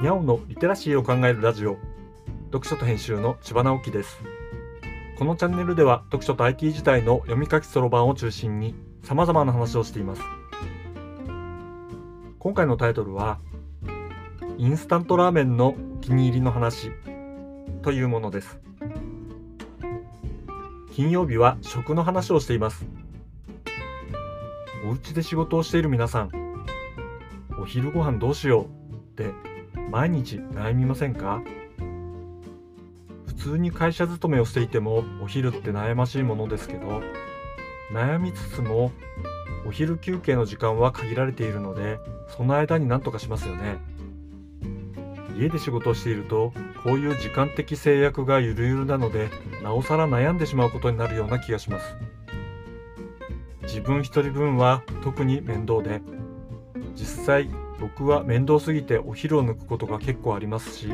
にゃおのリテラシーを考えるラジオ。読書と編集の千葉直樹です。このチャンネルでは読書と IT 時代の読み書きそろばんを中心に様々な話をしています。今回のタイトルはインスタントラーメンのお気に入りの話というものです。金曜日は食の話をしています。お家で仕事をしている皆さんお昼ご飯どうしようって毎日悩みませんか？普通に会社勤めをしていてもお昼って悩ましいものですけど悩みつつもお昼休憩の時間は限られているのでその間に何とかしますよね。家で仕事をしているとこういう時間的制約がゆるゆるなのでなおさら悩んでしまうことになるような気がします。自分一人分は特に面倒で実際僕は面倒すぎてお昼を抜くことが結構ありますし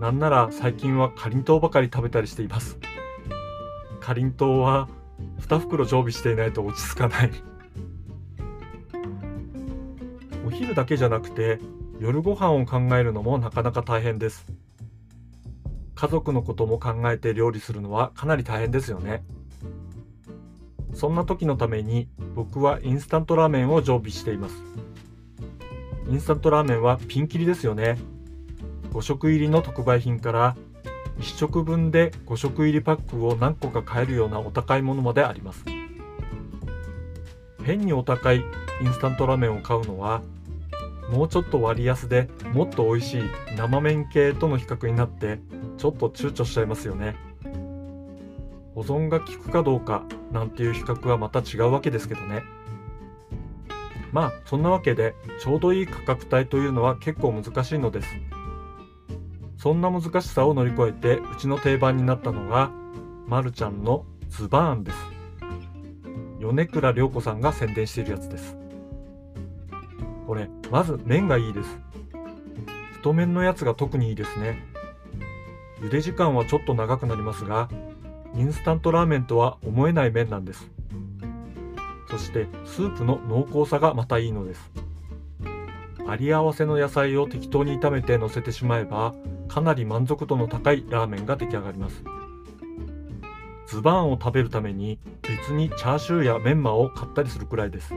なんなら最近はかりんとうばかり食べたりしています。かりんとうは2袋常備していないと落ち着かない。お昼だけじゃなくて夜ご飯を考えるのもなかなか大変です。家族のことも考えて料理するのはかなり大変ですよね。そんな時のために僕はインスタントラーメンを常備しています。インスタントラーメンはピンキリですよね。5食入りの特売品から1食分で5食入りパックを何個か買えるようなお高いものまであります。変にお高いインスタントラーメンを買うのはもうちょっと割安でもっと美味しい生麺系との比較になってちょっと躊躇しちゃいますよね。保存が効くかどうかなんていう比較はまた違うわけですけどね。まあそんなわけでちょうどいい価格帯というのは結構難しいのです。そんな難しさを乗り越えてうちの定番になったのがまるちゃんのズバーンです。米倉涼子さんが宣伝しているやつです。これまず麺がいいです。太麺のやつが特にいいですね。茹で時間はちょっと長くなりますがインスタントラーメンとは思えない麺なんです。そしてスープの濃厚さがまたいいのです。あり合わせの野菜を適当に炒めて乗せてしまえばかなり満足度の高いラーメンが出来上がります。ズバーンを食べるために別にチャーシューやメンマを買ったりするくらいです。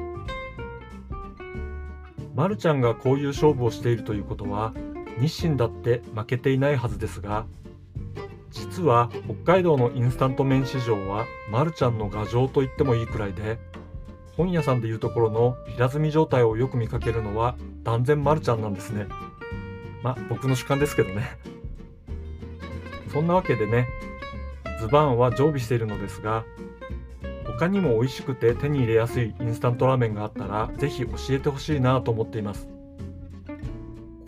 まるちゃんがこういう勝負をしているということは日清だって負けていないはずですが実は北海道のインスタント麺市場はまるちゃんの牙城と言ってもいいくらいで本屋さんでいうところの平積み状態をよく見かけるのは断然まるちゃんなんですね。まあ僕の主観ですけどね。そんなわけでねズバーンは常備しているのですが他にも美味しくて手に入れやすいインスタントラーメンがあったらぜひ教えてほしいなと思っています。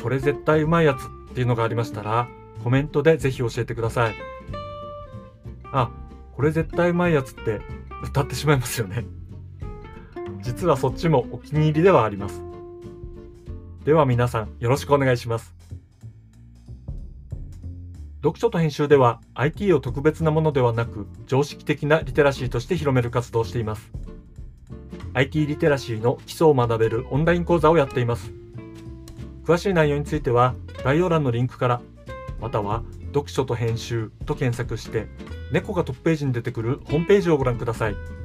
これ絶対うまいやつっていうのがありましたらコメントでぜひ教えてください。あこれ絶対うまいやつって歌ってしまいますよね。実はそっちもお気に入りではあります。では皆さんよろしくお願いします。読書と編集では IT を特別なものではなく常識的なリテラシーとして広める活動をしています。IT リテラシーの基礎を学べるオンライン講座をやっています。詳しい内容については概要欄のリンクからまたは読書と編集と検索して猫がトップページに出てくるホームページをご覧ください。